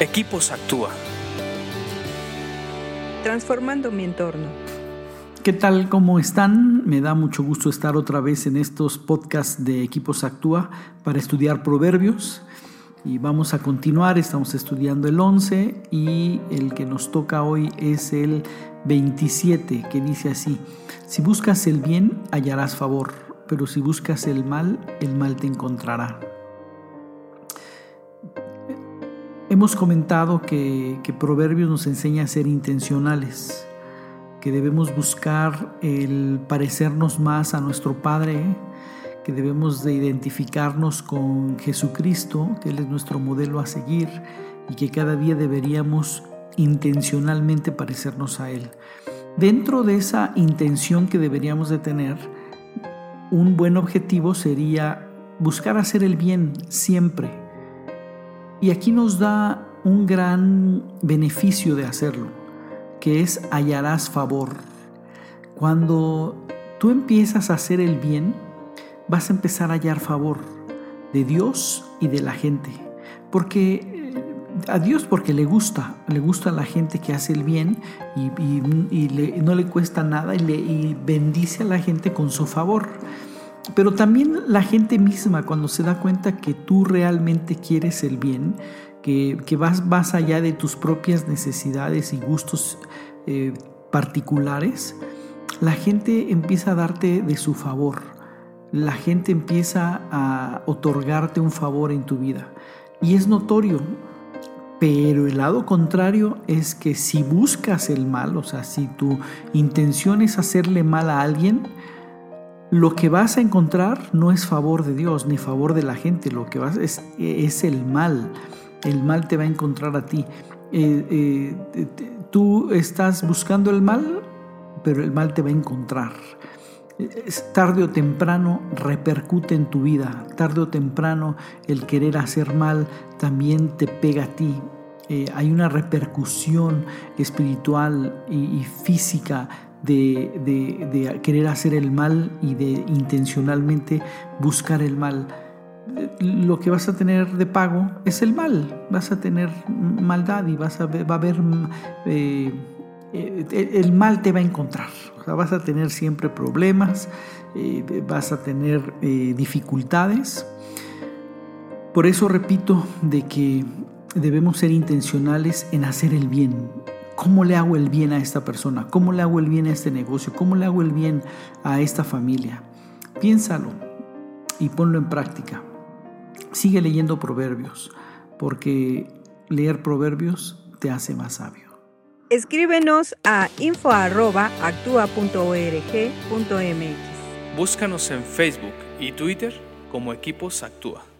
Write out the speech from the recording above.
Equipos Actúa. Transformando mi entorno. ¿Qué tal? ¿Cómo están? Me da mucho gusto estar otra vez en estos podcasts de Equipos Actúa para estudiar proverbios. Y vamos a continuar, estamos estudiando el 11 y el que nos toca hoy es el 27, que dice así, si buscas el bien, hallarás favor, pero si buscas el mal, el mal te encontrará. Hemos comentado que, Proverbios nos enseña a ser intencionales, que debemos buscar el parecernos más a nuestro Padre, que debemos de identificarnos con Jesucristo, que Él es nuestro modelo a seguir y que cada día deberíamos intencionalmente parecernos a Él. Dentro de esa intención que deberíamos de tener, un buen objetivo sería buscar hacer el bien siempre y aquí nos da un gran beneficio de hacerlo, que es hallarás favor. Cuando tú empiezas a hacer el bien, vas a empezar a hallar favor de Dios y de la gente. Porque eh, a Dios porque le gusta, le gusta a la gente que hace el bien y, no le cuesta nada y, le, y bendice a la gente con su favor. Pero también la gente misma, cuando se da cuenta que tú realmente quieres el bien, que, vas más allá de tus propias necesidades y gustos eh, particulares, la gente empieza a darte de su favor. La gente empieza a otorgarte un favor en tu vida. Y es notorio. Pero el lado contrario es que si buscas el mal, o sea, si tu intención es hacerle mal a alguien, lo que vas a encontrar no es favor de Dios ni favor de la gente, lo que vas es, es el mal. El mal te va a encontrar a ti. Eh, eh, tú estás buscando el mal, pero el mal te va a encontrar. Tarde o temprano repercute en tu vida, tarde o temprano el querer hacer mal también te pega a ti. Eh, hay una repercusión espiritual y física de, querer hacer el mal y de intencionalmente buscar el mal. Lo que vas a tener de pago es el mal, vas a tener maldad y vas a va a haber, eh, eh, el mal te va a encontrar, vas a tener siempre problemas, eh, vas a tener dificultades. Por eso repito de que debemos ser intencionales en hacer el bien, ¿Cómo le hago el bien a esta persona? ¿Cómo le hago el bien a este negocio? ¿Cómo le hago el bien a esta familia? Piénsalo y ponlo en práctica. Sigue leyendo proverbios, porque leer proverbios te hace más sabio. Escríbenos a info.actua.org.mx. Búscanos en Facebook y Twitter como Equipos Actúa.